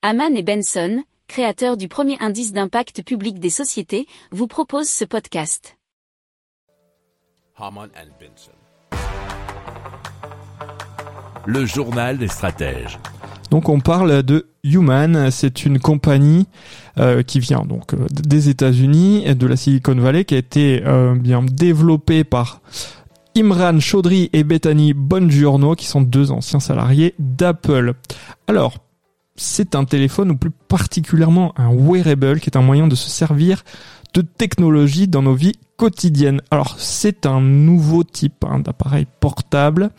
Haman et Benson, créateurs du premier indice d'impact public des sociétés, vous proposent ce podcast. Haman and Benson. Le journal des stratèges. Donc on parle de Human, c'est une compagnie euh, qui vient donc euh, des États-Unis, de la Silicon Valley, qui a été euh, bien développée par Imran Chaudhry et Bethany Bongiorno, qui sont deux anciens salariés d'Apple. Alors, c'est un téléphone ou plus particulièrement un wearable qui est un moyen de se servir de technologie dans nos vies quotidiennes. Alors c'est un nouveau type hein, d'appareil portable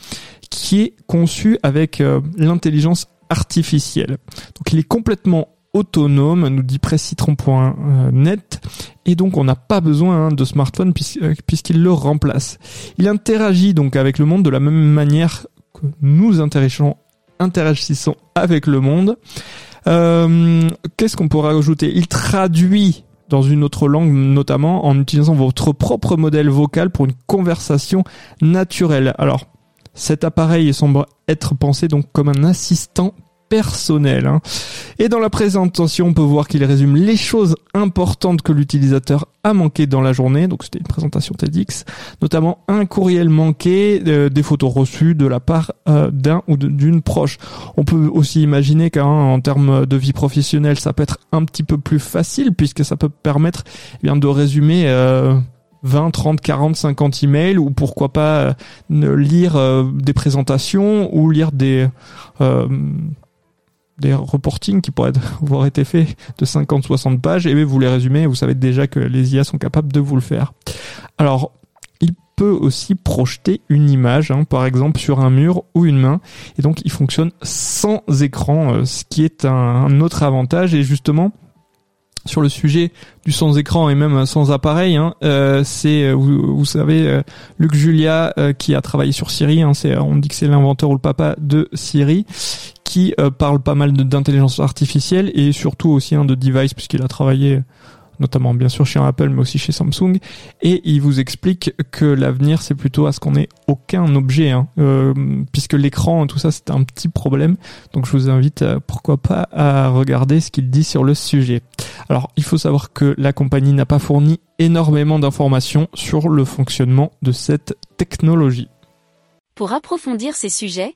qui est conçu avec euh, l'intelligence artificielle. Donc il est complètement autonome, nous dit Pressitron.net, et donc on n'a pas besoin hein, de smartphone euh, puisqu'il le remplace. Il interagit donc avec le monde de la même manière que nous interagissons interagissons avec le monde. Euh, Qu'est-ce qu'on pourrait ajouter Il traduit dans une autre langue, notamment en utilisant votre propre modèle vocal pour une conversation naturelle. Alors, cet appareil semble être pensé donc comme un assistant personnel. Hein. Et dans la présentation, on peut voir qu'il résume les choses importantes que l'utilisateur a manqué dans la journée. Donc c'était une présentation TEDx, notamment un courriel manqué, euh, des photos reçues de la part euh, d'un ou d'une proche. On peut aussi imaginer qu'en termes de vie professionnelle, ça peut être un petit peu plus facile puisque ça peut permettre eh bien de résumer. 20, 30, 40, 50 emails ou pourquoi pas euh, lire des présentations ou lire des des reportings qui pourraient avoir été faits de 50-60 pages et vous les résumez vous savez déjà que les IA sont capables de vous le faire. Alors, il peut aussi projeter une image, hein, par exemple sur un mur ou une main, et donc il fonctionne sans écran, euh, ce qui est un, autre avantage et justement sur le sujet du sans écran et même sans appareil, hein, euh, c'est euh, vous, savez Luc Julia qui a travaillé sur Siri, hein, c'est on dit que c'est l'inventeur ou le papa de Siri, qui euh, parle pas mal d'intelligence artificielle et surtout aussi un de device puisqu'il a travaillé notamment bien sûr chez Apple mais aussi chez Samsung et il vous explique que l'avenir c'est plutôt à ce qu'on ait aucun objet hein, euh, puisque l'écran tout ça c'est un petit problème donc je vous invite euh, pourquoi pas à regarder ce qu'il dit sur le sujet. Alors il faut savoir que la compagnie n'a pas fourni énormément d'informations sur le fonctionnement de cette technologie. Pour approfondir ces sujets,